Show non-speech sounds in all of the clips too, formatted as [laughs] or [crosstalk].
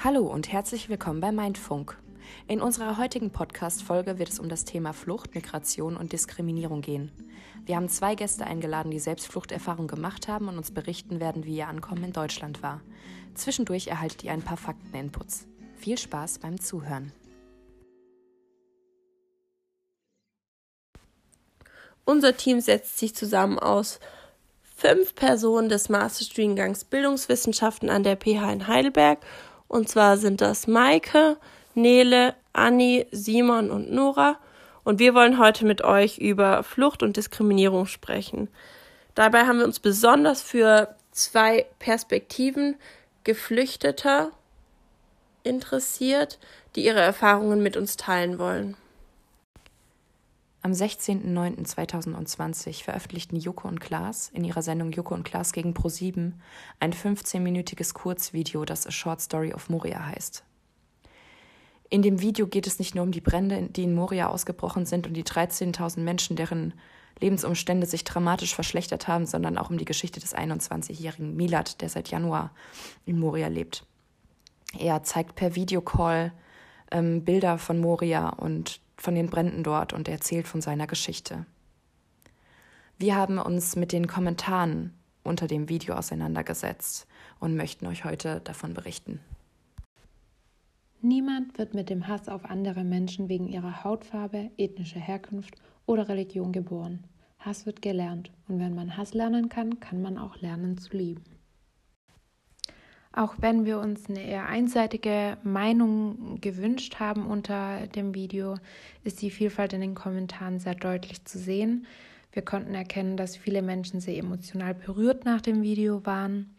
Hallo und herzlich willkommen bei Mindfunk. In unserer heutigen Podcast-Folge wird es um das Thema Flucht, Migration und Diskriminierung gehen. Wir haben zwei Gäste eingeladen, die selbst Fluchterfahrung gemacht haben und uns berichten werden, wie ihr Ankommen in Deutschland war. Zwischendurch erhaltet ihr ein paar Fakten-Inputs. Viel Spaß beim Zuhören. Unser Team setzt sich zusammen aus fünf Personen des Masterstudiengangs Bildungswissenschaften an der PH in Heidelberg und zwar sind das Maike, Nele, Anni, Simon und Nora. Und wir wollen heute mit euch über Flucht und Diskriminierung sprechen. Dabei haben wir uns besonders für zwei Perspektiven Geflüchteter interessiert, die ihre Erfahrungen mit uns teilen wollen. Am 16.09.2020 veröffentlichten Joko und Klaas in ihrer Sendung Joko und Klaas gegen Pro7 ein 15-minütiges Kurzvideo, das A Short Story of Moria heißt. In dem Video geht es nicht nur um die Brände, die in Moria ausgebrochen sind und die 13.000 Menschen, deren Lebensumstände sich dramatisch verschlechtert haben, sondern auch um die Geschichte des 21-jährigen Milad, der seit Januar in Moria lebt. Er zeigt per Videocall ähm, Bilder von Moria und von den Bränden dort und erzählt von seiner Geschichte. Wir haben uns mit den Kommentaren unter dem Video auseinandergesetzt und möchten euch heute davon berichten. Niemand wird mit dem Hass auf andere Menschen wegen ihrer Hautfarbe, ethnischer Herkunft oder Religion geboren. Hass wird gelernt und wenn man Hass lernen kann, kann man auch lernen zu lieben. Auch wenn wir uns eine eher einseitige Meinung gewünscht haben unter dem Video, ist die Vielfalt in den Kommentaren sehr deutlich zu sehen. Wir konnten erkennen, dass viele Menschen sehr emotional berührt nach dem Video waren,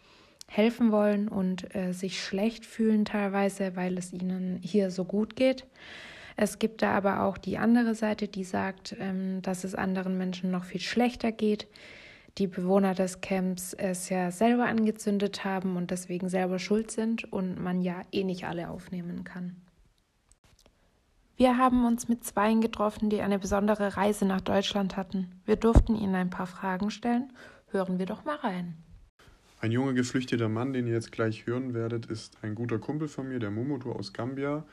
helfen wollen und äh, sich schlecht fühlen teilweise, weil es ihnen hier so gut geht. Es gibt da aber auch die andere Seite, die sagt, ähm, dass es anderen Menschen noch viel schlechter geht, die Bewohner des Camps es ja selber angezündet haben und deswegen selber schuld sind und man ja eh nicht alle aufnehmen kann. Wir haben uns mit Zweien getroffen, die eine besondere Reise nach Deutschland hatten. Wir durften ihnen ein paar Fragen stellen. Hören wir doch mal rein. Ein junger geflüchteter Mann, den ihr jetzt gleich hören werdet, ist ein guter Kumpel von mir, der Momoto aus Gambia,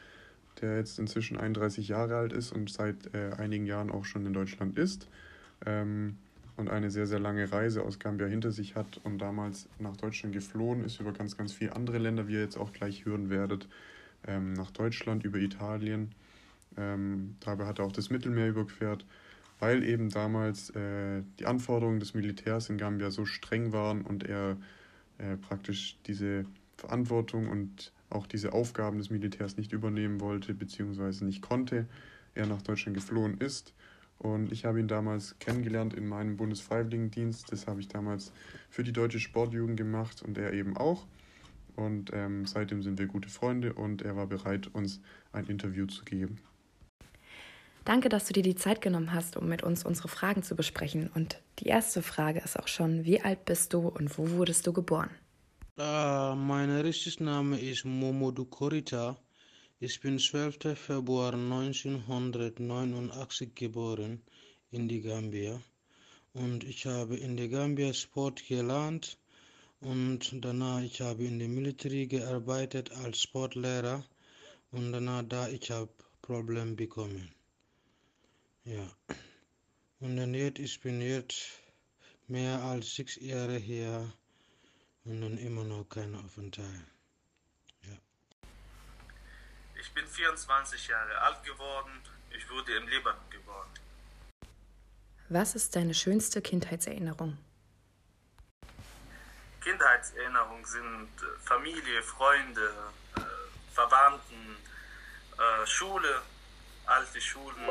der jetzt inzwischen 31 Jahre alt ist und seit äh, einigen Jahren auch schon in Deutschland ist. Ähm, und eine sehr, sehr lange Reise aus Gambia hinter sich hat und damals nach Deutschland geflohen ist, über ganz, ganz viele andere Länder, wie ihr jetzt auch gleich hören werdet, ähm, nach Deutschland, über Italien. Ähm, dabei hat er auch das Mittelmeer überquert, weil eben damals äh, die Anforderungen des Militärs in Gambia so streng waren und er äh, praktisch diese Verantwortung und auch diese Aufgaben des Militärs nicht übernehmen wollte, beziehungsweise nicht konnte, er nach Deutschland geflohen ist und ich habe ihn damals kennengelernt in meinem Bundesfreiwilligendienst. Das habe ich damals für die deutsche Sportjugend gemacht und er eben auch. Und ähm, seitdem sind wir gute Freunde und er war bereit, uns ein Interview zu geben. Danke, dass du dir die Zeit genommen hast, um mit uns unsere Fragen zu besprechen. Und die erste Frage ist auch schon, wie alt bist du und wo wurdest du geboren? Uh, mein richtiger Name ist Momodu Korita. Ich bin 12. Februar 1989 geboren in die Gambia und ich habe in der Gambia Sport gelernt und danach ich habe in der Military gearbeitet als Sportlehrer und danach da ich habe Problem bekommen. Ja. Und dann jetzt ich bin jetzt mehr als sechs Jahre hier und dann immer noch kein Aufenthalt. Ich bin 24 Jahre alt geworden. Ich wurde im Libanon geboren. Was ist deine schönste Kindheitserinnerung? Kindheitserinnerungen sind äh, Familie, Freunde, äh, Verwandten, äh, Schule, alte Schulen,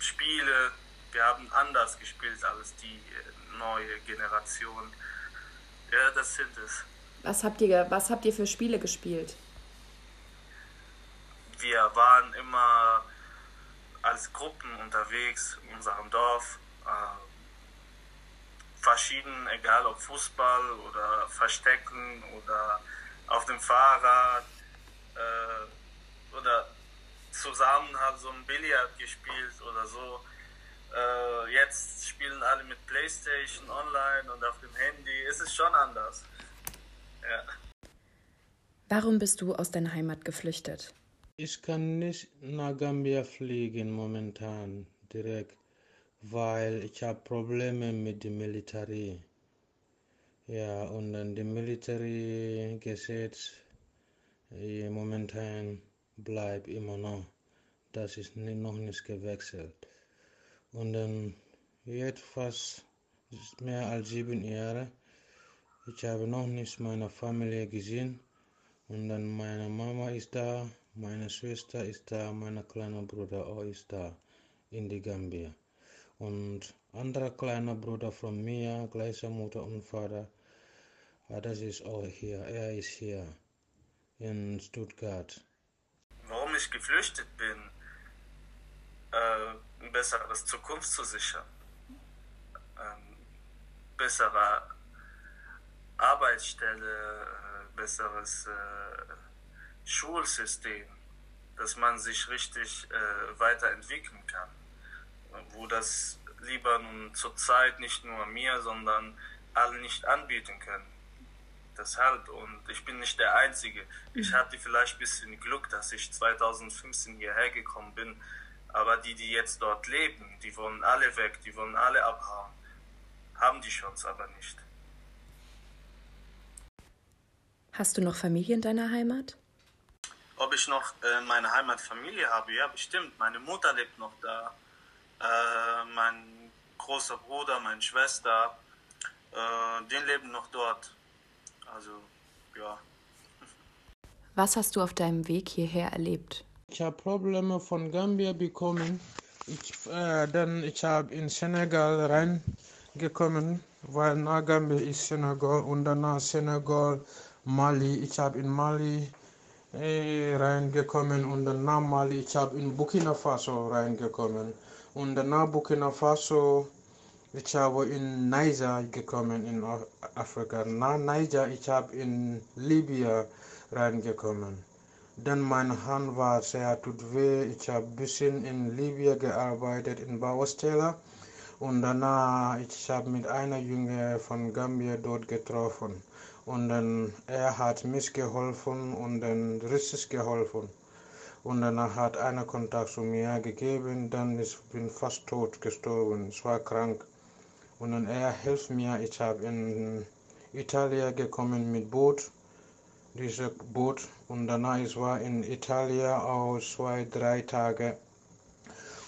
Spiele. Wir haben anders gespielt als die neue Generation. Ja, das sind es. Was habt ihr, was habt ihr für Spiele gespielt? Wir waren immer als Gruppen unterwegs in unserem Dorf. Äh, verschieden, egal ob Fußball oder Verstecken oder auf dem Fahrrad äh, oder zusammen haben so ein Billard gespielt oder so. Äh, jetzt spielen alle mit Playstation online und auf dem Handy. Es ist schon anders. Warum bist du aus deiner Heimat geflüchtet? Ich kann nicht nach Gambia fliegen momentan direkt, weil ich habe Probleme mit dem Militär. Ja, und dann die Militärgesetz äh, momentan bleibt immer noch. Das ist noch nicht gewechselt. Und dann jetzt fast mehr als sieben Jahre. Ich habe noch nicht meine Familie gesehen. Und dann meine Mama ist da, meine Schwester ist da, mein kleiner Bruder auch ist da in die Gambia. Und anderer kleiner Bruder von mir, gleicher Mutter und Vater, Ah, das ist auch hier. Er ist hier in Stuttgart. Warum ich geflüchtet bin, äh, ein besseres Zukunft zu sichern, ähm, bessere Arbeitsstelle, besseres äh, Schulsystem, dass man sich richtig äh, weiterentwickeln kann, wo das Libanon zurzeit nicht nur mir, sondern alle nicht anbieten können. Deshalb, und ich bin nicht der Einzige. Ich hatte vielleicht ein bisschen Glück, dass ich 2015 hierher gekommen bin. Aber die, die jetzt dort leben, die wollen alle weg, die wollen alle abhauen. Haben die Chance aber nicht. Hast du noch Familie in deiner Heimat? Ob ich noch äh, meine Heimatfamilie habe? Ja, bestimmt. Meine Mutter lebt noch da. Äh, mein großer Bruder, meine Schwester, äh, die leben noch dort. Also, ja. Was hast du auf deinem Weg hierher erlebt? Ich habe Probleme von Gambia bekommen. Ich, äh, dann ich habe in Senegal reingekommen, weil nach Gambia ist Senegal und danach Senegal, Mali. Ich habe in Mali äh, reingekommen und dann nach Mali, ich habe in Burkina Faso reingekommen und danach Burkina Faso ich habe in Niger gekommen in Afrika. Nach Niger, ich habe in Libyen reingekommen. Dann meine Hand war sehr tut weh. Ich habe ein bisschen in Libyen gearbeitet, in Baustelle. Und danach, ich habe mit einer Junge von Gambia dort getroffen. Und dann, er hat mich geholfen und dann richtig geholfen. Und danach hat einer Kontakt zu mir gegeben, dann ich bin fast tot gestorben. Ich war krank. Und dann er hilft mir. Ich habe in Italien gekommen mit Boot, dieses Boot. Und danach ich war in Italien auch zwei, drei Tage.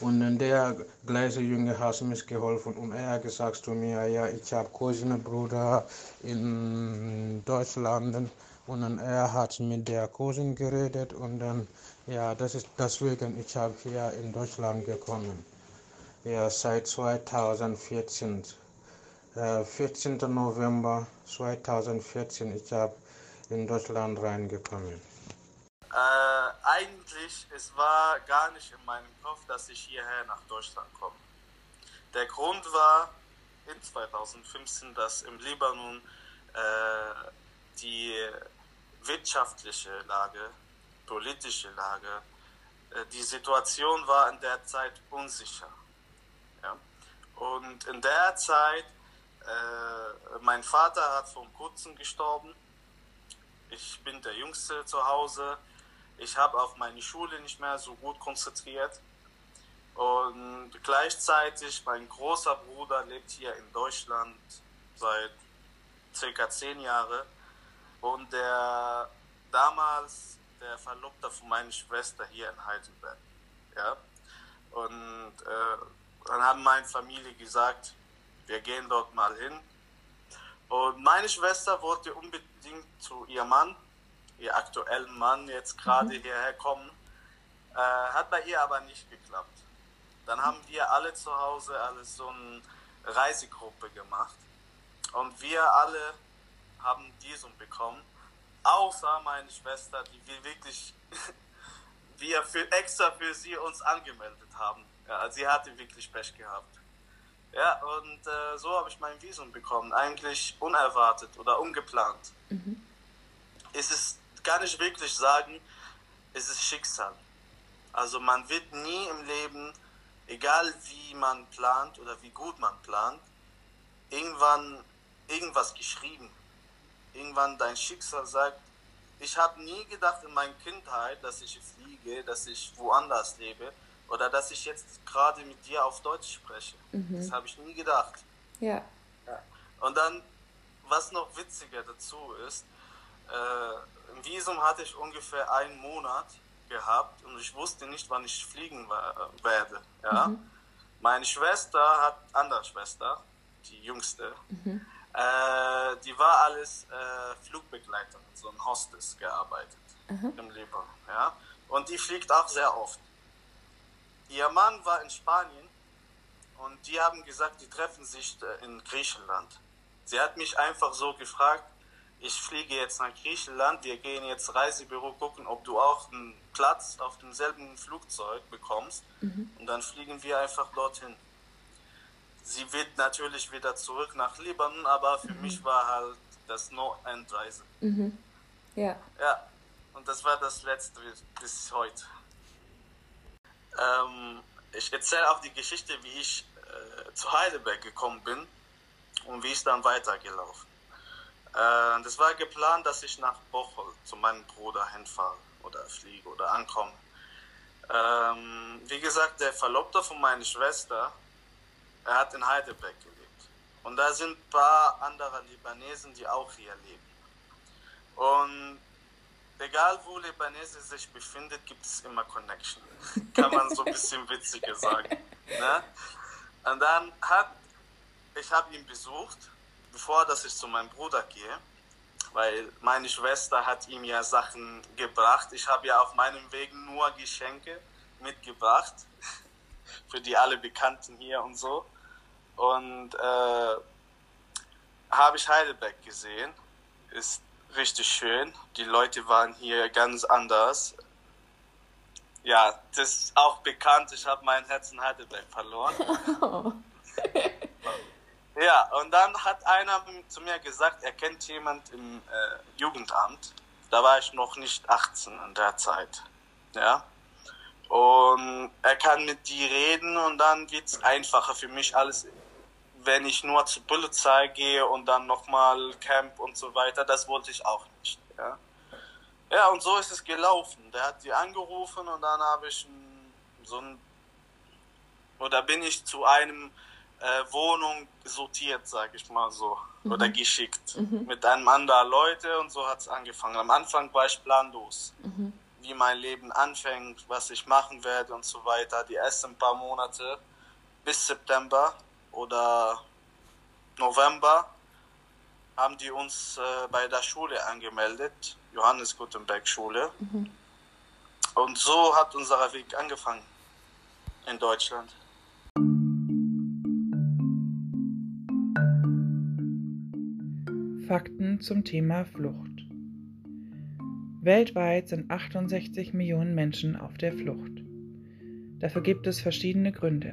Und der gleiche Junge hat mir geholfen und er hat gesagt zu mir, ja, ich habe Cousine Bruder in Deutschland. Und dann er hat mit der Cousin geredet und dann, ja, das ist deswegen, ich habe hier in Deutschland gekommen. Ja, seit 2014. 14. November 2014, ich habe in Deutschland reingekommen. Äh, eigentlich, es war gar nicht in meinem Kopf, dass ich hierher nach Deutschland komme. Der Grund war in 2015, dass im Libanon äh, die wirtschaftliche Lage, politische Lage, äh, die Situation war in der Zeit unsicher. Ja? Und in der Zeit äh, mein Vater hat vor kurzem gestorben. Ich bin der Jüngste zu Hause. Ich habe auf meine Schule nicht mehr so gut konzentriert. Und gleichzeitig mein großer Bruder lebt hier in Deutschland seit circa zehn Jahren. Und der damals der Verlobter von meiner Schwester hier in Heidelberg. Ja? Und äh, dann haben meine Familie gesagt, wir gehen dort mal hin. Und meine Schwester wollte unbedingt zu ihrem Mann, ihr aktuellen Mann, jetzt gerade mhm. hierher kommen. Äh, hat bei ihr aber nicht geklappt. Dann haben wir alle zu Hause alles so eine Reisegruppe gemacht. Und wir alle haben Visum bekommen. Außer meine Schwester, die wir wirklich [laughs] wir für, extra für sie uns angemeldet haben. Ja, sie hatte wirklich Pech gehabt. Ja, und äh, so habe ich mein Visum bekommen. Eigentlich unerwartet oder ungeplant. Mhm. Es ist, kann ich wirklich sagen, es ist Schicksal. Also man wird nie im Leben, egal wie man plant oder wie gut man plant, irgendwann irgendwas geschrieben. Irgendwann dein Schicksal sagt, ich habe nie gedacht in meiner Kindheit, dass ich fliege, dass ich woanders lebe oder dass ich jetzt gerade mit dir auf Deutsch spreche. Mhm. Das habe ich nie gedacht. Ja. ja. Und dann, was noch witziger dazu ist, äh, im Visum hatte ich ungefähr einen Monat gehabt und ich wusste nicht, wann ich fliegen werde. Ja? Mhm. Meine Schwester hat, andere Schwester, die jüngste, mhm. äh, die war alles äh, Flugbegleiterin, so ein Hostess gearbeitet mhm. im Libanon. Ja? Und die fliegt auch sehr oft. Ihr Mann war in Spanien und die haben gesagt, die treffen sich äh, in Griechenland. Sie hat mich einfach so gefragt, ich fliege jetzt nach Griechenland, wir gehen jetzt Reisebüro gucken, ob du auch einen Platz auf demselben Flugzeug bekommst mhm. und dann fliegen wir einfach dorthin. Sie wird natürlich wieder zurück nach Libanon, aber für mhm. mich war halt das No-End-Reise. Mhm. Ja. Ja, und das war das letzte bis heute. Ähm, ich erzähle auch die Geschichte, wie ich äh, zu Heidelberg gekommen bin und wie ich dann weitergelaufen. Äh, das war geplant, dass ich nach Bocholt zu meinem Bruder hinfahre oder fliege oder ankomme. Ähm, wie gesagt, der Verlobter von meiner Schwester, er hat in Heidelberg gelebt. Und da sind ein paar andere Libanesen, die auch hier leben. Und egal wo Libanese sich befindet, gibt es immer Connection. [laughs] Kann man so ein bisschen witziger sagen. Ne? Und dann hat, ich habe ihn besucht, bevor dass ich zu meinem Bruder gehe, weil meine Schwester hat ihm ja Sachen gebracht. Ich habe ja auf meinem Weg nur Geschenke mitgebracht, [laughs] für die alle Bekannten hier und so. Und äh, habe ich Heidelberg gesehen, ist richtig schön. Die Leute waren hier ganz anders. Ja, das ist auch bekannt. Ich habe mein Herz in Heidelberg verloren. [laughs] [laughs] ja, und dann hat einer zu mir gesagt, er kennt jemand im äh, Jugendamt. Da war ich noch nicht 18 in der Zeit. Ja. Und er kann mit die reden und dann wird es einfacher für mich alles wenn ich nur zur Polizei gehe und dann nochmal Camp und so weiter, das wollte ich auch nicht. Ja, ja und so ist es gelaufen. Der hat die angerufen und dann habe ich so ein, oder bin ich zu einem äh, Wohnung sortiert, sag ich mal so, mhm. oder geschickt mhm. mit einem anderen Leute und so hat es angefangen. Am Anfang war ich planlos, mhm. wie mein Leben anfängt, was ich machen werde und so weiter. Die ersten paar Monate bis September oder November haben die uns äh, bei der Schule angemeldet, Johannes Gutenberg Schule. Mhm. Und so hat unser Weg angefangen in Deutschland. Fakten zum Thema Flucht. Weltweit sind 68 Millionen Menschen auf der Flucht. Dafür gibt es verschiedene Gründe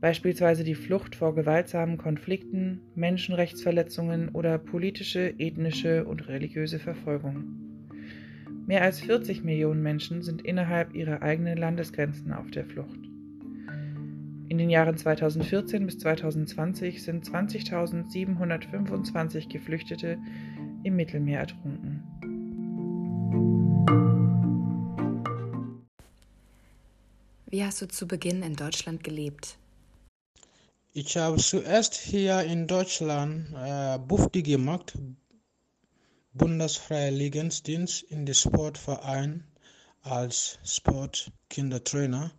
beispielsweise die Flucht vor gewaltsamen Konflikten, Menschenrechtsverletzungen oder politische, ethnische und religiöse Verfolgung. Mehr als 40 Millionen Menschen sind innerhalb ihrer eigenen Landesgrenzen auf der Flucht. In den Jahren 2014 bis 2020 sind 20.725 Geflüchtete im Mittelmeer ertrunken. Wie hast du zu Beginn in Deutschland gelebt? Ich habe zuerst hier in Deutschland äh, BUFDI gemacht, Bundesfreiwilligendienst in den Sportverein als Sportkindertrainer.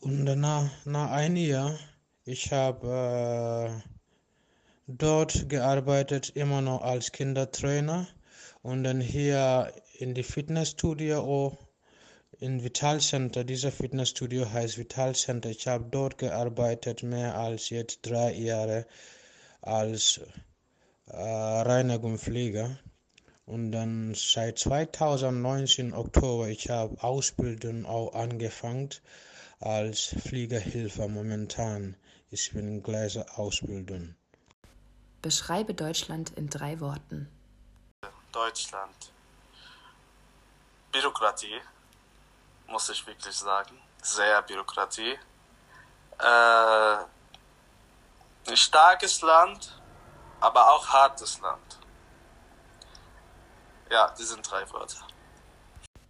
Und danach, nach einem Jahr, ich habe äh, dort gearbeitet, immer noch als Kindertrainer und dann hier in die Fitnessstudio in Vital Center. Dieser Fitnessstudio heißt Vital Center. Ich habe dort gearbeitet, mehr als jetzt drei Jahre als äh, Reinigungspfleger. Und dann seit 2019 Oktober, ich habe Ausbildung auch angefangen als Fliegerhilfe momentan. Ich bin in gleicher Ausbildung. Beschreibe Deutschland in drei Worten. Deutschland. Bürokratie muss ich wirklich sagen. Sehr Bürokratie. Äh, ein starkes Land, aber auch hartes Land. Ja, die sind drei Wörter.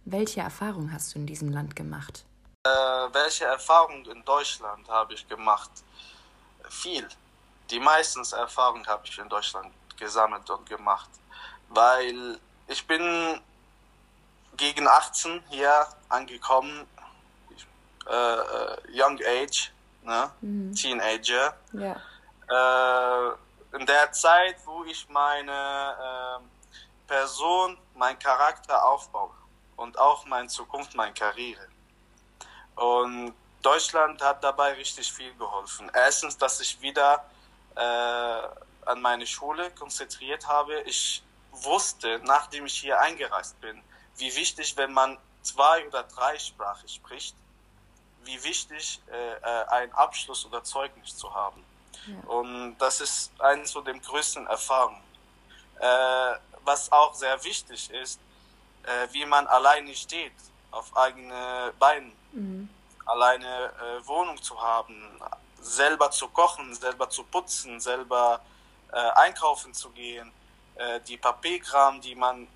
Welche Erfahrung hast du in diesem Land gemacht? Äh, welche Erfahrungen in Deutschland habe ich gemacht? Viel. Die meisten Erfahrungen habe ich in Deutschland gesammelt und gemacht, weil ich bin gegen 18 hier angekommen, äh, äh, Young Age, ne? Mhm. Teenager. Ja. Äh, in der Zeit, wo ich meine äh, Person, mein Charakter aufbaue und auch meine Zukunft, meine Karriere. Und Deutschland hat dabei richtig viel geholfen. Erstens, dass ich wieder äh, an meine Schule konzentriert habe. Ich wusste, nachdem ich hier eingereist bin, wie wichtig, wenn man zwei oder drei Sprachen spricht, wie wichtig äh, äh ein Abschluss oder Zeugnis zu haben. Ja. Und das ist eine von den größten Erfahrungen. Äh, was auch sehr wichtig ist, äh, wie man alleine steht, auf eigene Beine, mhm. alleine äh, Wohnung zu haben, selber zu kochen, selber zu putzen, selber äh, einkaufen zu gehen, äh, die Papierkram, die man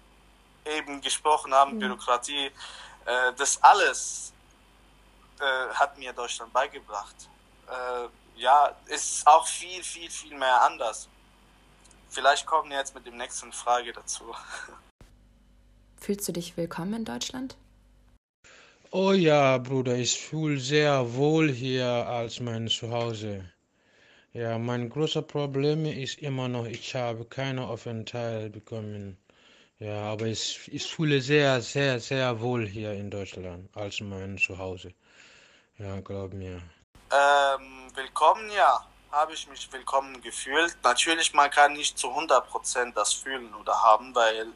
eben gesprochen haben, mhm. Bürokratie, äh, das alles äh, hat mir Deutschland beigebracht. ja, ist auch viel, viel, viel mehr anders. Vielleicht kommen wir jetzt mit dem nächsten Frage dazu. [laughs] Fühlst du dich willkommen in Deutschland? Oh ja, Bruder, ich fühle sehr wohl hier als mein Zuhause. Ja, mein großes Problem ist immer noch, ich habe keine Aufenthalt bekommen. Ja, aber ich, ich fühle sehr, sehr, sehr wohl hier in Deutschland als mein Zuhause. Ja, glaub mir. Ähm, willkommen, ja habe ich mich willkommen gefühlt. Natürlich, man kann nicht zu 100% das fühlen oder haben, weil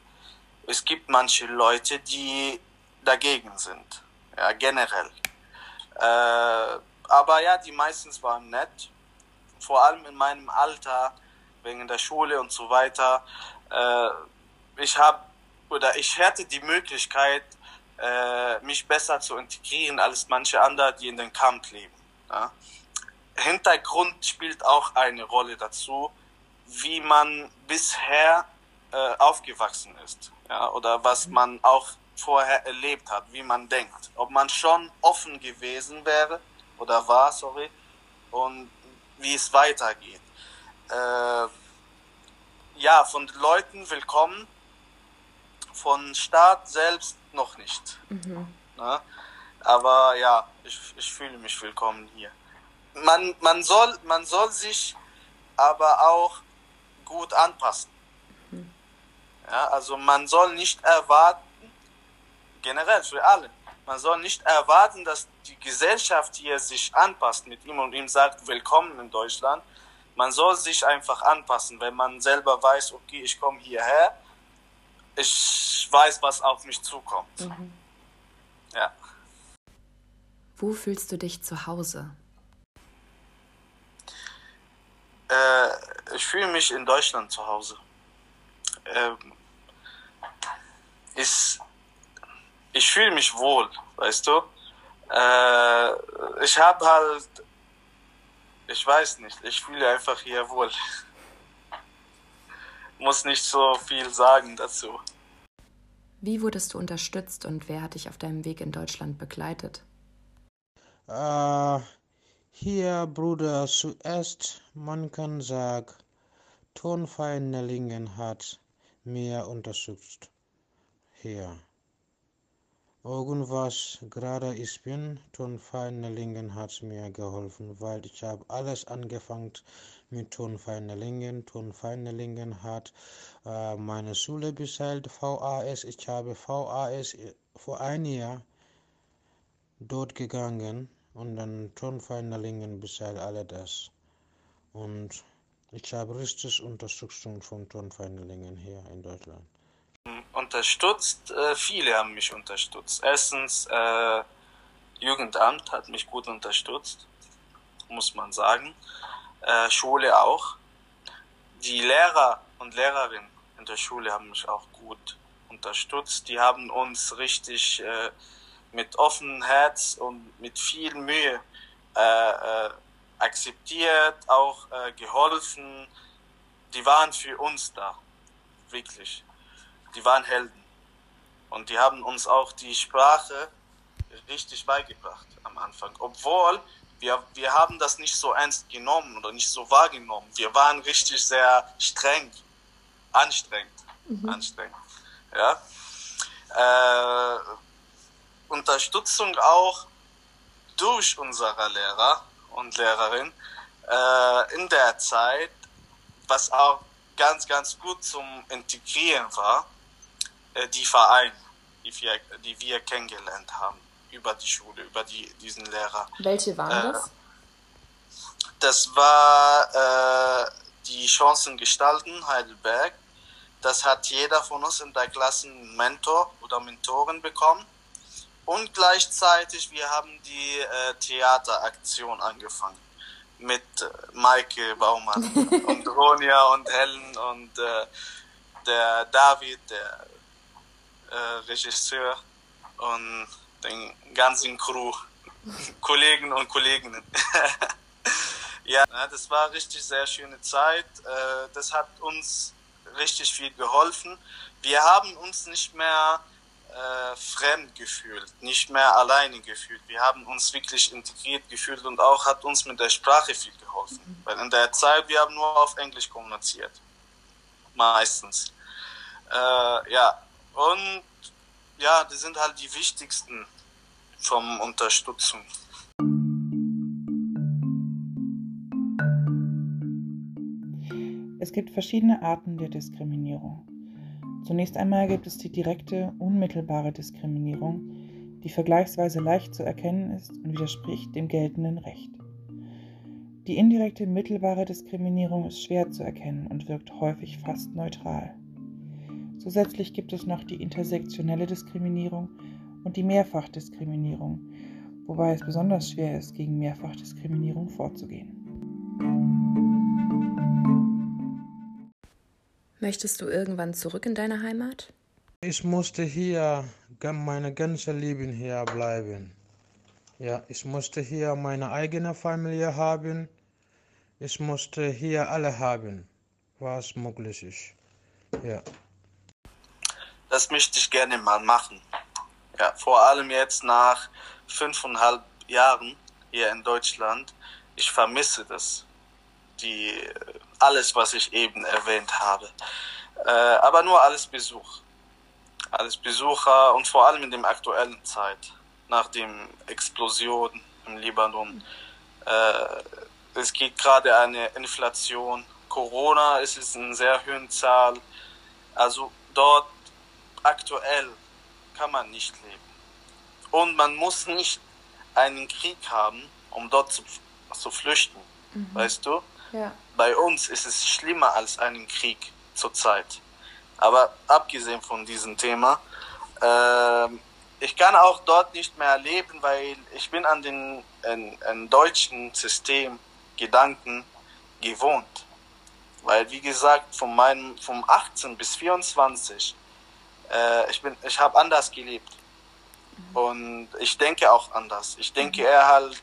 es gibt manche Leute, die dagegen sind. Ja, generell. Äh, aber ja, die meistens waren nett. Vor allem in meinem Alter, wegen der Schule und so weiter. Äh, ich habe oder ich hätte die Möglichkeit, äh, mich besser zu integrieren als manche andere, die in den Kampf leben. Ja? Hintergrund spielt auch eine Rolle dazu, wie man bisher äh, aufgewachsen ist, ja, oder was man auch vorher erlebt hat, wie man denkt. Ob man schon offen gewesen wäre oder war, sorry, und wie es weitergeht. Äh, ja, von Leuten willkommen, von Staat selbst noch nicht. Mhm. Ja, aber ja, ich, ich fühle mich willkommen hier man, man, soll, man soll sich aber auch gut anpassen. Ja, also man soll nicht erwarten, generell für alle, man soll nicht erwarten, dass die Gesellschaft hier sich anpasst mit ihm und ihm sagt, willkommen in Deutschland. Man soll sich einfach anpassen, wenn man selber weiß, okay, ich komme hierher, ich weiß, was auf mich zukommt. Mhm. Ja. Wo fühlst du dich zu Hause? Äh, ich fühle mich in Deutschland zu Hause. Ähm, ist, ich fühle mich wohl, weißt du. Äh, ich habe halt, ich weiß nicht, ich fühle einfach hier wohl. [laughs] Muss nicht so viel sagen dazu. Wie wurdest du unterstützt und wer hat dich auf deinem Weg in Deutschland begleitet? Äh, hier, Bruder, zuerst, man kann sagen, Tonfeindlingen hat mir unterstützt. Hier. Irgendwas, gerade ich bin, Tonfeindlingen hat mir geholfen, weil ich habe alles angefangen mit Tonfeindlingen. Tonfeindlingen hat äh, meine Schule bezahlt, VAS. Ich habe VAS vor ein Jahr dort gegangen und dann Tonfeinderlingen bisher alle das. Und ich habe richtig Unterstützung von Tonfeinderlingen hier in Deutschland. Unterstützt, äh, viele haben mich unterstützt. Erstens, äh, Jugendamt hat mich gut unterstützt, muss man sagen. Äh, Schule auch. Die Lehrer und Lehrerinnen in der Schule haben mich auch gut unterstützt. Die haben uns richtig äh, mit offenem Herz und mit viel Mühe äh, äh, akzeptiert, auch äh, geholfen. Die waren für uns da, wirklich. Die waren Helden. Und die haben uns auch die Sprache richtig beigebracht am Anfang. Obwohl wir, wir haben das nicht so ernst genommen oder nicht so wahrgenommen. Wir waren richtig sehr streng, anstrengend, mhm. anstrengend. Ja. Äh, Unterstützung auch durch unsere Lehrer und Lehrerin äh, in der Zeit, was auch ganz, ganz gut zum Integrieren war, die Vereine, die wir, die wir kennengelernt haben über die Schule, über die, diesen Lehrer. Welche waren äh, das? Das war äh, die Chancen gestalten Heidelberg. Das hat jeder von uns in der Klasse einen Mentor oder Mentorin bekommen. Und gleichzeitig, wir haben die äh, Theateraktion angefangen mit äh, Maike Baumann [laughs] und Ronja und Helen und äh, der David, der äh, Regisseur und den ganzen Crew, Kollegen und Kolleginnen. [laughs] ja, das war richtig sehr schöne Zeit. Äh, das hat uns richtig viel geholfen. Wir haben uns nicht mehr äh, fremd gefühlt, nicht mehr alleine gefühlt. Wir haben uns wirklich integriert gefühlt und auch hat uns mit der Sprache viel geholfen. Weil in der Zeit, wir haben nur auf Englisch kommuniziert. Meistens. Äh, ja, und ja, die sind halt die wichtigsten vom Unterstützung. Es gibt verschiedene Arten der Diskriminierung. Zunächst einmal gibt es die direkte, unmittelbare Diskriminierung, die vergleichsweise leicht zu erkennen ist und widerspricht dem geltenden Recht. Die indirekte, mittelbare Diskriminierung ist schwer zu erkennen und wirkt häufig fast neutral. Zusätzlich gibt es noch die intersektionelle Diskriminierung und die Mehrfachdiskriminierung, wobei es besonders schwer ist, gegen Mehrfachdiskriminierung vorzugehen. Möchtest du irgendwann zurück in deine Heimat? Ich musste hier meine ganze Leben hier bleiben. Ja, ich musste hier meine eigene Familie haben. Ich musste hier alle haben, was möglich ist. Ja. Das möchte ich gerne mal machen. Ja, vor allem jetzt nach fünfeinhalb Jahren hier in Deutschland. Ich vermisse das die, alles, was ich eben erwähnt habe. Äh, aber nur alles Besuch. Alles Besucher und vor allem in der aktuellen Zeit, nach dem Explosion im Libanon. Äh, es gibt gerade eine Inflation. Corona ist es in sehr hohen Zahl. Also dort aktuell kann man nicht leben. Und man muss nicht einen Krieg haben, um dort zu, zu flüchten. Mhm. Weißt du? Ja. Bei uns ist es schlimmer als einen Krieg zurzeit. Aber abgesehen von diesem Thema, äh, ich kann auch dort nicht mehr leben, weil ich bin an den an, an deutschen System, Gedanken gewohnt. Weil, wie gesagt, von meinem, vom 18 bis 24, äh, ich bin, ich habe anders gelebt. Mhm. Und ich denke auch anders. Ich denke mhm. eher halt,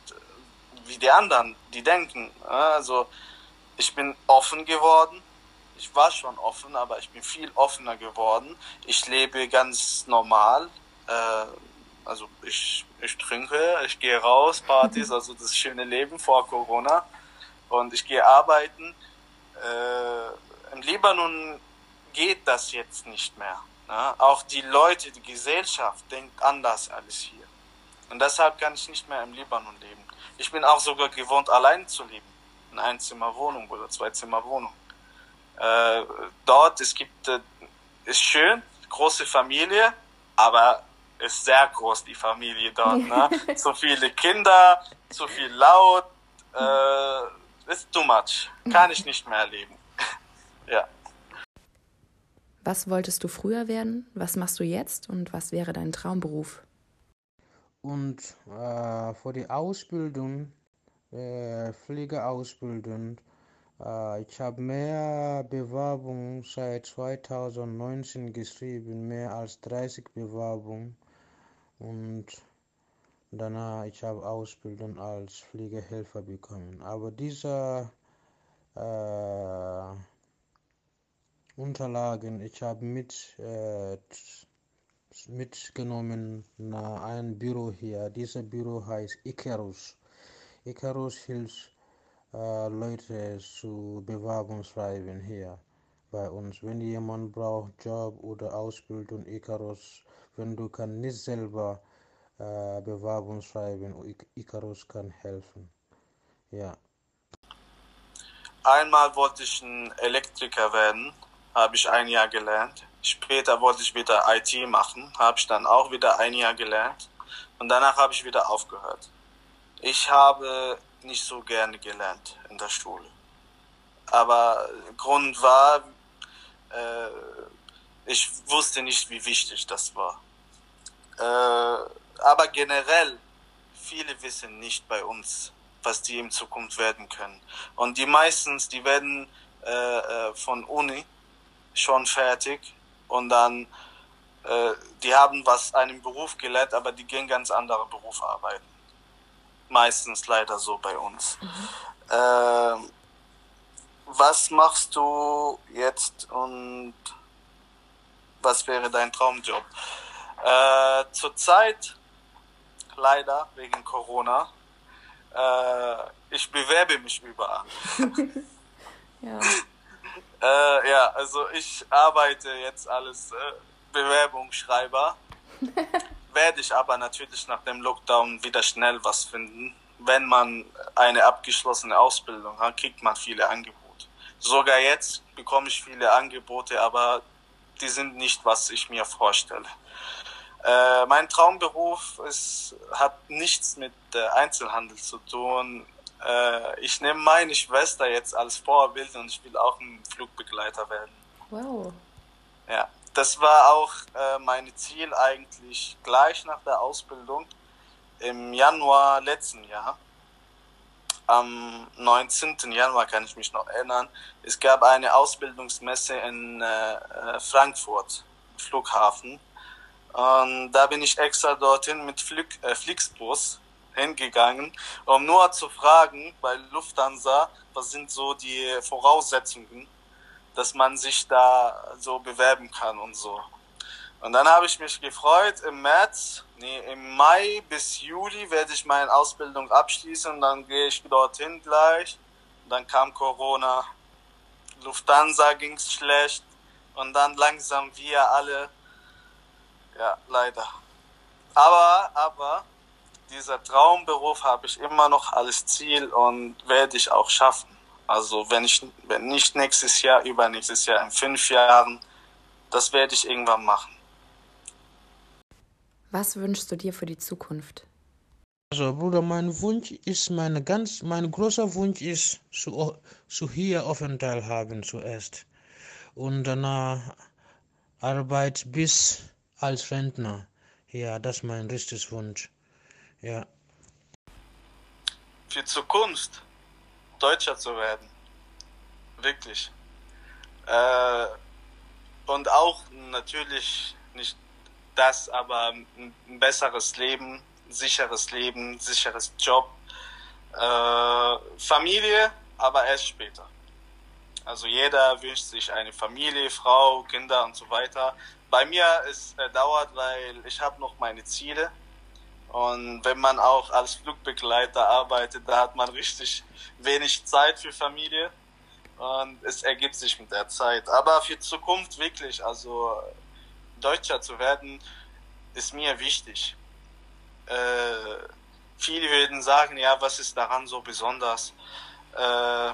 wie die anderen, die denken. Also, ich bin offen geworden. Ich war schon offen, aber ich bin viel offener geworden. Ich lebe ganz normal. Äh, also ich, ich trinke, ich gehe raus, Partys, also das schöne Leben vor Corona. Und ich gehe arbeiten. Äh, Im Libanon geht das jetzt nicht mehr. Ne? Auch die Leute, die Gesellschaft denkt anders als hier. Und deshalb kann ich nicht mehr im Libanon leben. Ich bin auch sogar gewohnt, allein zu leben eine Einzimmerwohnung oder Zweizimmerwohnung. Äh, dort, es gibt, äh, ist schön, große Familie, aber ist sehr groß, die Familie dort. Ne? [laughs] zu viele Kinder, zu viel laut, äh, ist too much. Kann ich nicht mehr erleben. [laughs] ja. Was wolltest du früher werden? Was machst du jetzt? Und was wäre dein Traumberuf? Und äh, für die Ausbildung äh, Pflegeausbildung. Äh, ich habe mehr Bewerbungen seit 2019 geschrieben, mehr als 30 Bewerbungen. Und danach ich habe Ausbildung als Pflegehelfer bekommen. Aber diese äh, Unterlagen, ich habe mit äh, mitgenommen nach einem Büro hier. Dieses Büro heißt Icarus. Icarus hilft äh, Leute zu Bewerbung schreiben hier bei uns. Wenn jemand braucht Job oder Ausbildung, Icarus, wenn du kann nicht selber äh, Bewerbung Icarus kann helfen. Ja. Einmal wollte ich ein Elektriker werden, habe ich ein Jahr gelernt. Später wollte ich wieder IT machen, habe ich dann auch wieder ein Jahr gelernt und danach habe ich wieder aufgehört. Ich habe nicht so gerne gelernt in der Schule. Aber Grund war, äh, ich wusste nicht, wie wichtig das war. Äh, aber generell, viele wissen nicht bei uns, was die in Zukunft werden können. Und die meistens, die werden äh, äh von Uni schon fertig und dann, äh, die haben was, einen Beruf gelernt, aber die gehen ganz andere Beruf arbeiten. Meistens leider so bei uns. Mhm. Äh, was machst du jetzt und was wäre dein Traumjob? Äh, zurzeit, leider wegen Corona, äh, ich bewerbe mich überall. [laughs] ja. Äh, ja, also ich arbeite jetzt als äh, Bewerbungsschreiber. [laughs] Werde ich aber natürlich nach dem Lockdown wieder schnell was finden. Wenn man eine abgeschlossene Ausbildung hat, kriegt man viele Angebote. Sogar jetzt bekomme ich viele Angebote, aber die sind nicht, was ich mir vorstelle. Äh, mein Traumberuf ist, hat nichts mit äh, Einzelhandel zu tun. Äh, ich nehme meine Schwester jetzt als Vorbild und ich will auch ein Flugbegleiter werden. Wow. Ja, das war auch äh, mein Ziel eigentlich gleich nach der Ausbildung im Januar letzten Jahr. Am 19. Januar kann ich mich noch erinnern. Es gab eine Ausbildungsmesse in äh, äh Frankfurt, Flughafen. Und da bin ich extra dorthin mit Flug, äh, Flixbus hingegangen, um nur zu fragen bei Lufthansa, was sind so die Voraussetzungen, dass man sich da so bewerben kann und so. Und dann habe ich mich gefreut, im März, nee, im Mai bis Juli werde ich meine Ausbildung abschließen und dann gehe ich dorthin gleich. Und dann kam Corona, Lufthansa ging es schlecht und dann langsam wir alle, ja, leider. Aber, aber, dieser Traumberuf habe ich immer noch als Ziel und werde ich auch schaffen. Also wenn ich, wenn nicht nächstes Jahr, übernächstes Jahr, in fünf Jahren, das werde ich irgendwann machen. Was wünschst du dir für die Zukunft? Also Bruder, mein Wunsch ist, meine ganz, mein großer Wunsch ist, zu, zu hier Aufenthalt haben zuerst und danach Arbeit bis als Rentner. Ja, das ist mein richtiges Wunsch. Ja. Für Zukunft Deutscher zu werden. Wirklich. Äh, und auch natürlich nicht das, aber ein besseres Leben, sicheres Leben, sicheres Job, äh, Familie, aber erst später. Also jeder wünscht sich eine Familie, Frau, Kinder und so weiter. Bei mir es äh, dauert, weil ich habe noch meine Ziele. Und wenn man auch als Flugbegleiter arbeitet, da hat man richtig wenig Zeit für Familie. Und es ergibt sich mit der Zeit. Aber für Zukunft wirklich, also Deutscher zu werden, ist mir wichtig. Äh, viele würden sagen, ja, was ist daran so besonders? Äh,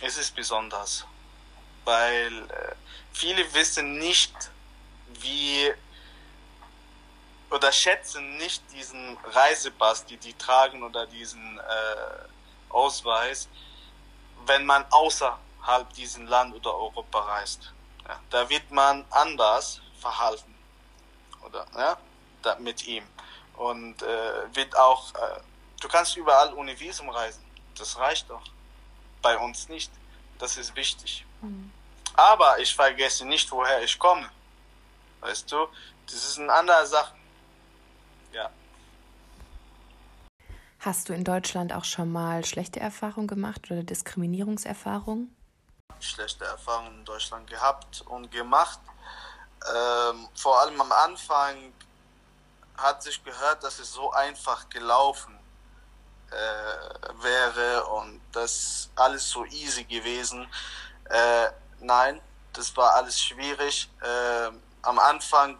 es ist besonders, weil äh, viele wissen nicht, wie oder schätzen nicht diesen Reisepass, die die tragen oder diesen äh, Ausweis, wenn man außerhalb diesen Land oder Europa reist. Ja, da wird man anders verhalten oder ja, da, mit ihm und äh, wird auch. Äh, du kannst überall ohne Visum reisen. Das reicht doch. Bei uns nicht. Das ist wichtig. Mhm. Aber ich vergesse nicht, woher ich komme. Weißt du, das ist eine andere Sache. Ja. Hast du in Deutschland auch schon mal schlechte Erfahrungen gemacht oder Diskriminierungserfahrungen? Schlechte Erfahrungen in Deutschland gehabt und gemacht. Ähm, vor allem am Anfang hat sich gehört, dass es so einfach gelaufen äh, wäre und das alles so easy gewesen. Äh, nein, das war alles schwierig. Äh, am Anfang,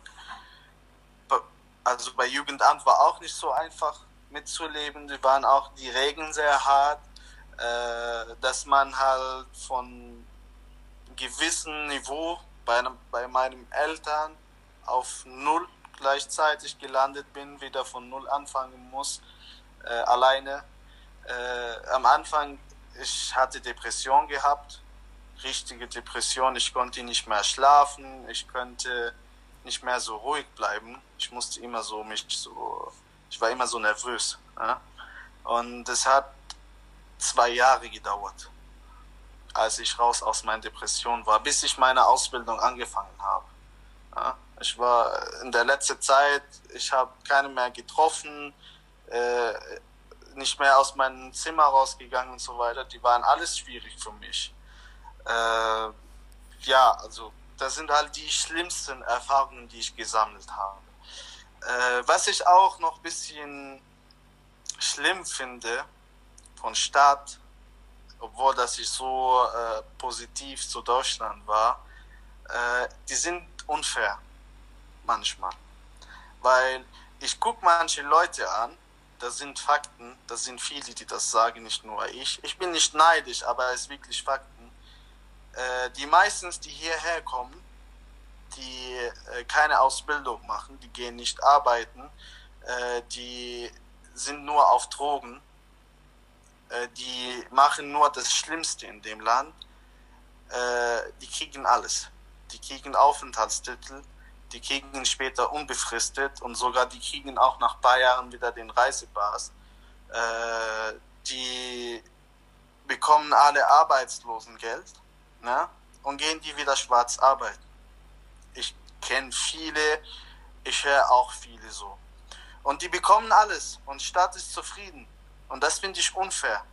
also bei Jugendamt war auch nicht so einfach mitzuleben. Die waren auch die Regeln sehr hart, äh, dass man halt von gewissem Niveau bei, bei meinen Eltern auf null gleichzeitig gelandet bin, wieder von null anfangen muss, äh, alleine. Äh, am Anfang, ich hatte Depression gehabt, richtige Depression. Ich konnte nicht mehr schlafen, ich konnte nicht mehr so ruhig bleiben. Ich musste immer so mich so, ich war immer so nervös. Ja? Und es hat zwei Jahre gedauert, als ich raus aus meiner Depression war, bis ich meine Ausbildung angefangen habe. Ja? Ich war in der letzten Zeit, ich habe keine mehr getroffen, äh, nicht mehr aus meinem Zimmer rausgegangen und so weiter. Die waren alles schwierig für mich äh, ja, also das sind halt die schlimmsten Erfahrungen, die ich gesammelt habe. Äh, was ich auch noch ein bisschen schlimm finde von Stadt, obwohl dass ich so äh, positiv zu Deutschland war, äh, die sind unfair manchmal. Weil ich gucke manche Leute an, das sind Fakten, das sind viele, die das sagen, nicht nur ich. Ich bin nicht neidisch, aber es ist wirklich Fakten äh, die meistens, die hierher kommen, die äh, keine Ausbildung machen, die gehen nicht arbeiten, äh, die sind nur auf Drogen, äh, die machen nur das Schlimmste in dem Land, äh, die kriegen alles. Die kriegen Aufenthaltstitel, die kriegen später unbefristet und sogar die kriegen auch nach ein paar Jahren wieder den Reisepass. Die bekommen alle Arbeitslosengeld ne? und gehen die wieder schwarz arbeiten. Ich kenne viele, ich höre auch viele so. Und die bekommen alles und Staat ist zufrieden. Und das finde ich unfair.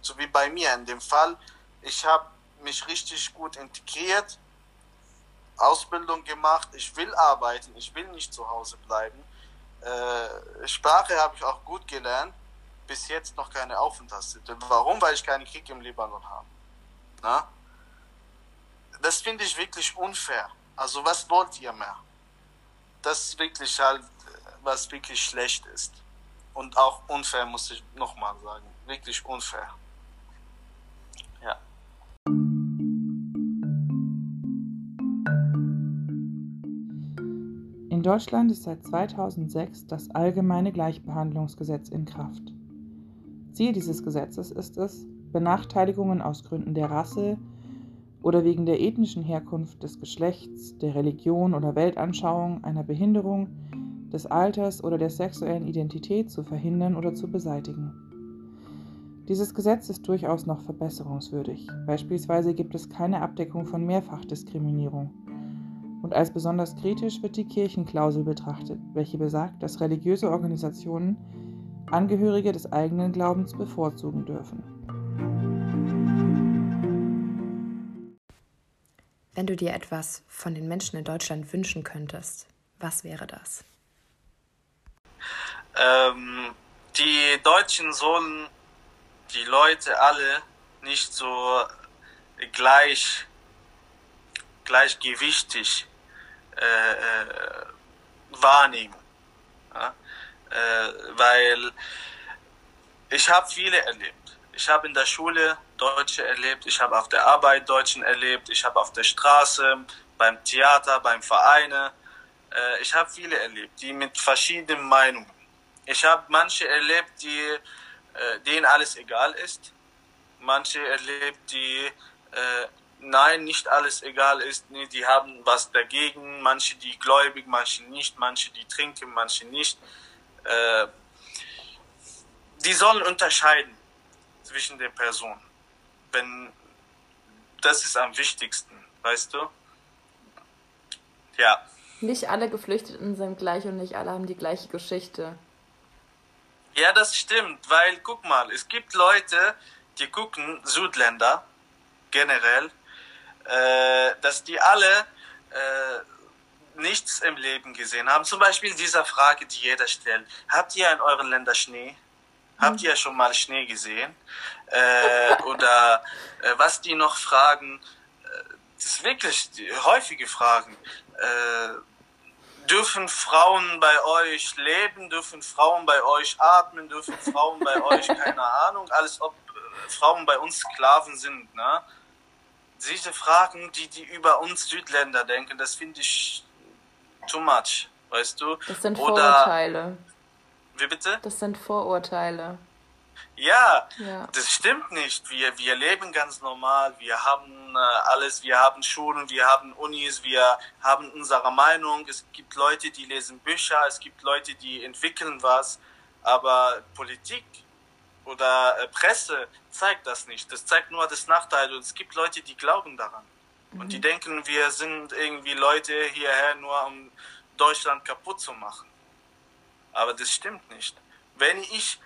So wie bei mir in dem Fall. Ich habe mich richtig gut integriert, Ausbildung gemacht, ich will arbeiten, ich will nicht zu Hause bleiben. Äh, Sprache habe ich auch gut gelernt, bis jetzt noch keine Aufenthaltstitel. Warum? Weil ich keinen Krieg im Libanon habe. Na? Das finde ich wirklich unfair. Also was wollt ihr mehr? Das ist wirklich halt, was wirklich schlecht ist. Und auch unfair, muss ich nochmal sagen. Wirklich unfair. Ja. In Deutschland ist seit 2006 das Allgemeine Gleichbehandlungsgesetz in Kraft. Ziel dieses Gesetzes ist es, Benachteiligungen aus Gründen der Rasse, oder wegen der ethnischen Herkunft, des Geschlechts, der Religion oder Weltanschauung, einer Behinderung, des Alters oder der sexuellen Identität zu verhindern oder zu beseitigen. Dieses Gesetz ist durchaus noch verbesserungswürdig. Beispielsweise gibt es keine Abdeckung von Mehrfachdiskriminierung. Und als besonders kritisch wird die Kirchenklausel betrachtet, welche besagt, dass religiöse Organisationen Angehörige des eigenen Glaubens bevorzugen dürfen. Wenn du dir etwas von den Menschen in Deutschland wünschen könntest, was wäre das? Ähm, die Deutschen sollen die Leute alle nicht so gleich gleichgewichtig äh, äh, wahrnehmen. Ja? Äh, weil ich habe viele erlebt. Ich habe in der Schule Deutsche erlebt, ich habe auf der Arbeit Deutschen erlebt, ich habe auf der Straße, beim Theater, beim Vereine. Äh, ich habe viele erlebt, die mit verschiedenen Meinungen. Ich habe manche erlebt, die, äh, denen alles egal ist. Manche erlebt, die äh, nein, nicht alles egal ist. Nee, die haben was dagegen. Manche, die gläubig, manche nicht. Manche, die trinken, manche nicht. Äh, die sollen unterscheiden zwischen den Personen. Wenn, das ist am wichtigsten, weißt du? Ja. Nicht alle Geflüchteten sind gleich und nicht alle haben die gleiche Geschichte. Ja, das stimmt, weil guck mal, es gibt Leute, die gucken, Südländer generell, äh, dass die alle äh, nichts im Leben gesehen haben. Zum Beispiel diese Frage, die jeder stellt. Habt ihr in euren Ländern Schnee? Habt ihr schon mal Schnee gesehen? Äh, oder äh, was die noch fragen, äh, das ist wirklich häufige Fragen. Äh, dürfen Frauen bei euch leben? Dürfen Frauen bei euch atmen? Dürfen Frauen bei [laughs] euch, keine Ahnung, alles ob äh, Frauen bei uns Sklaven sind, ne? Diese Fragen, die, die über uns Südländer denken, das finde ich too much, weißt du? Das sind Oder, Vorurteile. Wie bitte? Das sind Vorurteile. Ja, Ja. das stimmt nicht. Wir, wir leben ganz normal. Wir haben äh, alles. Wir haben Schulen, wir haben Unis, wir haben unsere Meinung. Es gibt Leute, die lesen Bücher, es gibt Leute, die entwickeln was. Aber Politik oder äh, Presse zeigt das nicht. Das zeigt nur das Nachteil. Und es gibt Leute, die glauben daran. Und die denken, wir sind irgendwie Leute hierher nur, um Deutschland kaputt zu machen. Aber das stimmt nicht. Wenn ich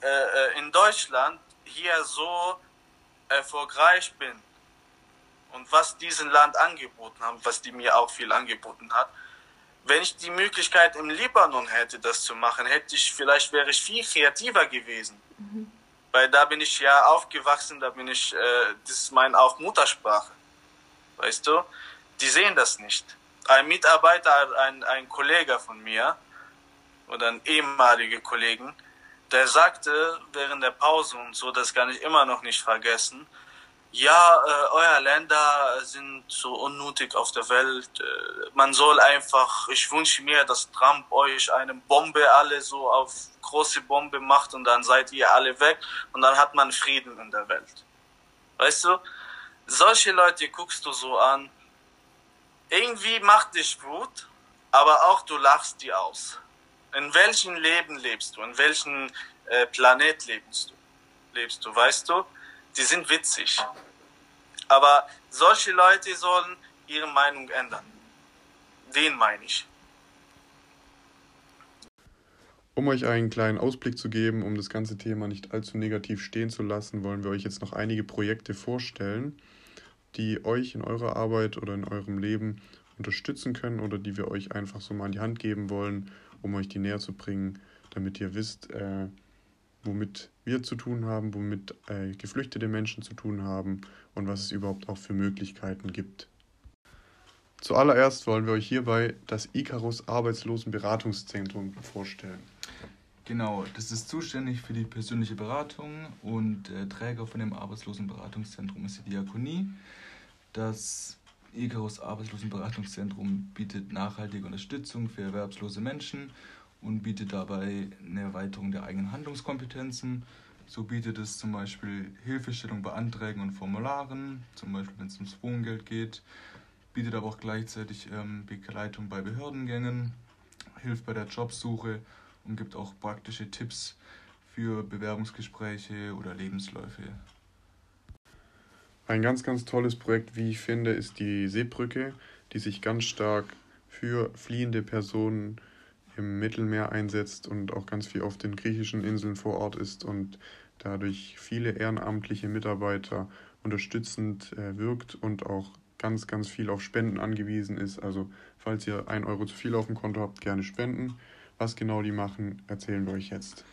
äh, äh, in Deutschland hier so erfolgreich bin und was diesen Land angeboten haben, was die mir auch viel angeboten hat, wenn ich die Möglichkeit im Libanon hätte, das zu machen, hätte ich vielleicht wäre ich viel kreativer gewesen, weil da bin ich ja aufgewachsen, da bin ich, äh, das ist meine auch Muttersprache, weißt du? Die sehen das nicht. Ein Mitarbeiter, ein ein Kollege von mir oder ein ehemaliger Kollegen, der sagte während der Pause und so, das kann ich immer noch nicht vergessen, ja, äh, euer Länder sind so unnötig auf der Welt. Äh, man soll einfach, ich wünsche mir, dass Trump euch eine Bombe alle so auf große Bombe macht und dann seid ihr alle weg und dann hat man Frieden in der Welt. Weißt du? Solche Leute guckst du so an. Irgendwie macht dich gut, aber auch du lachst die aus. In welchem Leben lebst du? In welchem äh, Planet lebst du? Lebst du, weißt du? Die sind witzig. Aber solche Leute sollen ihre Meinung ändern. Den meine ich. Um euch einen kleinen Ausblick zu geben, um das ganze Thema nicht allzu negativ stehen zu lassen, wollen wir euch jetzt noch einige Projekte vorstellen, die euch in eurer Arbeit oder in eurem Leben unterstützen können oder die wir euch einfach so mal an die Hand geben wollen, um euch die näher zu bringen, damit ihr wisst, äh, womit wir zu tun haben, womit äh, geflüchtete Menschen zu tun haben und was es überhaupt auch für Möglichkeiten gibt. Zuallererst wollen wir euch hierbei das Icarus Arbeitslosenberatungszentrum vorstellen. Genau, das ist zuständig für die persönliche Beratung und äh, Träger von dem Arbeitslosenberatungszentrum ist die Diakonie. Das Icarus Arbeitslosenberatungszentrum bietet nachhaltige Unterstützung für erwerbslose Menschen und bietet dabei eine Erweiterung der eigenen Handlungskompetenzen. So bietet es zum Beispiel Hilfestellung bei Anträgen und Formularen, zum Beispiel wenn es ums Wohngeld geht, bietet aber auch gleichzeitig ähm, Begleitung bei Behördengängen, hilft bei der Jobsuche und gibt auch praktische Tipps für Bewerbungsgespräche oder Lebensläufe. Ein ganz, ganz tolles Projekt, wie ich finde, ist die Seebrücke, die sich ganz stark für fliehende Personen im Mittelmeer einsetzt und auch ganz viel auf den griechischen Inseln vor Ort ist und dadurch viele ehrenamtliche Mitarbeiter unterstützend äh, wirkt und auch ganz, ganz viel auf Spenden angewiesen ist. Also falls ihr ein Euro zu viel auf dem Konto habt, gerne spenden. Was genau die machen, erzählen wir euch jetzt.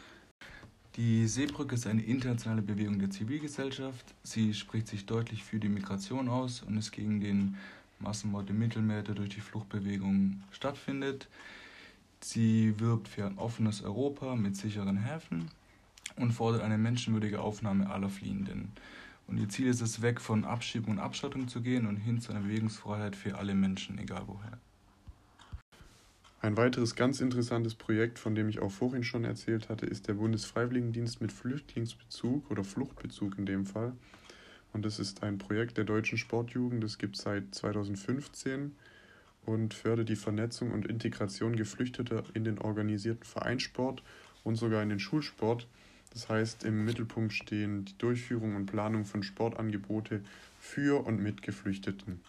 Die Seebrücke ist eine internationale Bewegung der Zivilgesellschaft. Sie spricht sich deutlich für die Migration aus und ist gegen den Massenmord im Mittelmeer, der durch die Fluchtbewegung stattfindet. Sie wirbt für ein offenes Europa mit sicheren Häfen und fordert eine menschenwürdige Aufnahme aller Fliehenden. Und ihr Ziel ist es, weg von Abschiebung und Abschottung zu gehen und hin zu einer Bewegungsfreiheit für alle Menschen, egal woher. Ein weiteres ganz interessantes Projekt, von dem ich auch vorhin schon erzählt hatte, ist der Bundesfreiwilligendienst mit Flüchtlingsbezug oder Fluchtbezug in dem Fall. Und das ist ein Projekt der deutschen Sportjugend, das gibt es seit 2015 und fördert die Vernetzung und Integration Geflüchteter in den organisierten Vereinssport und sogar in den Schulsport. Das heißt, im Mittelpunkt stehen die Durchführung und Planung von Sportangebote für und mit Geflüchteten.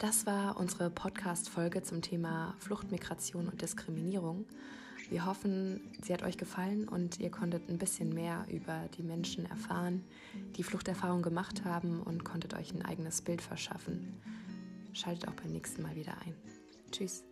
Das war unsere Podcast-Folge zum Thema Flucht, Migration und Diskriminierung. Wir hoffen, sie hat euch gefallen und ihr konntet ein bisschen mehr über die Menschen erfahren, die Fluchterfahrung gemacht haben und konntet euch ein eigenes Bild verschaffen. Schaltet auch beim nächsten Mal wieder ein. Tschüss.